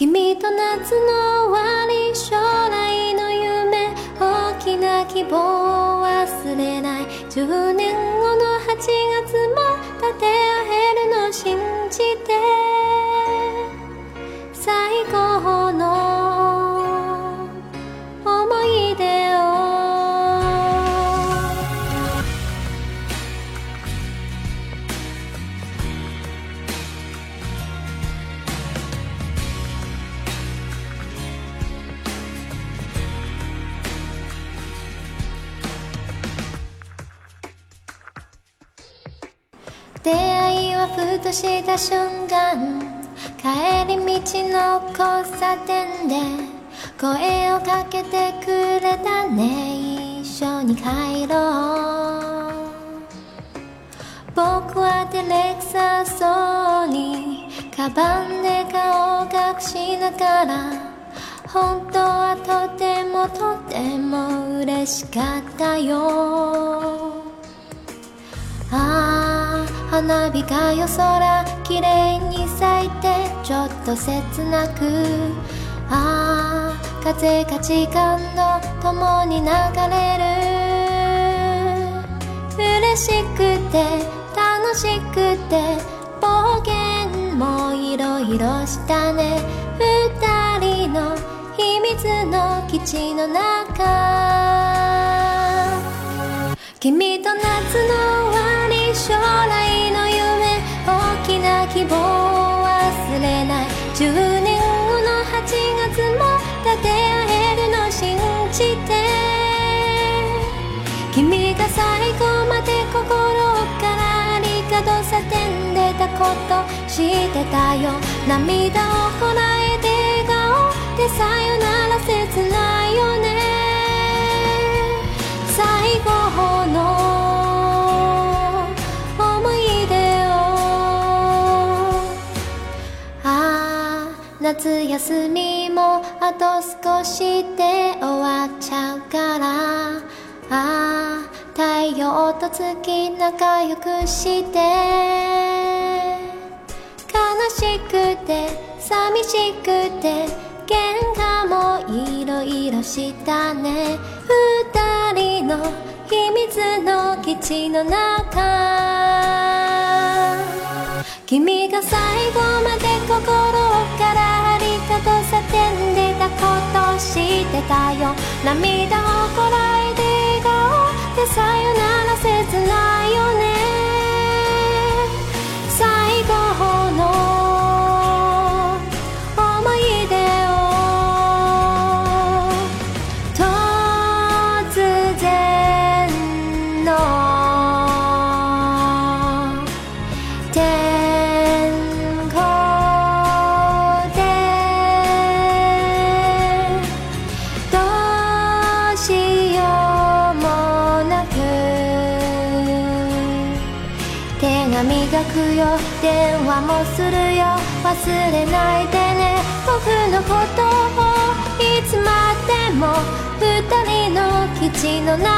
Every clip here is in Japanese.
君と夏の終わり将来の夢大きな希望を忘れない。10年後の8月も立て上げるの信じて。出会いはふとした瞬間。帰り道の交差点で声をかけてくれたね。一緒に帰ろう。僕は照れくさそうにカバンで顔を隠しながら本当はとてもとても嬉しかったよ。ああ花火が夜空綺麗に咲いてちょっと切なくああ風が時間と共に流れる。嬉しくて楽しくて暴言もいろいろしたね。二人の秘密の基地の中。君と夏の希望を忘れない。10年後の8月も立て会えるの信じて。君が最後まで心からありがとう叫んでたこと知ってたよ。涙をこらえ夏休みもあと少しで終わっちゃうから。ああ太陽と月仲良くして。悲しくて寂しくて喧嘩もいろいろしたね。二人の秘密の基地の中。君が最後まで心からと叫んでたこと知ってたよ。涙をこらえて笑顔でさよなら切ないよね手紙が来よ電話もするよ。忘れないでね。僕のことをいつまでも二人の基地の中。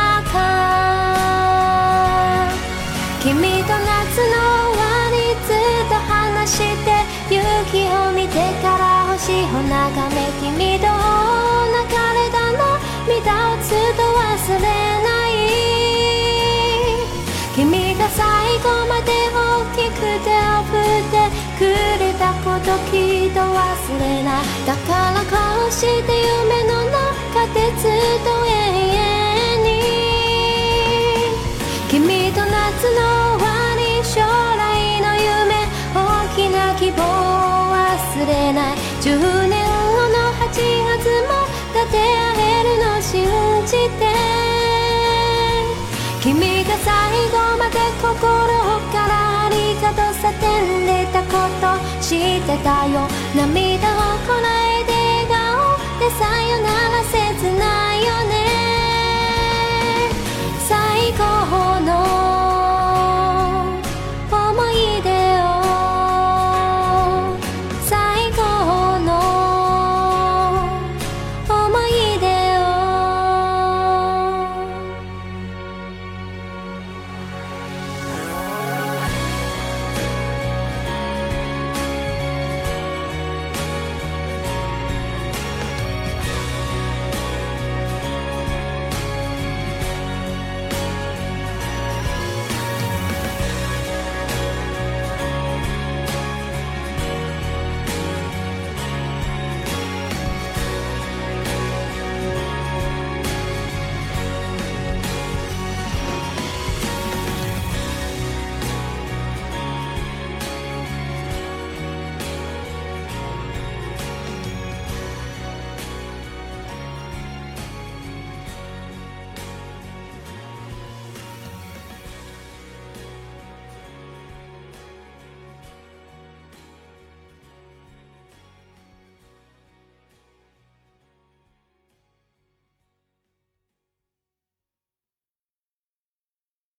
君と夏の終わりずっと話して夕日を見てから星を眺めこうして夢の中でずっと永遠に君と夏の終わり将来の夢大きな希望を忘れない10年後の8月も立て上げるの信じて。君が最後まで心からありがとう叫んでたこと知ってたよ。涙をこらてさよなら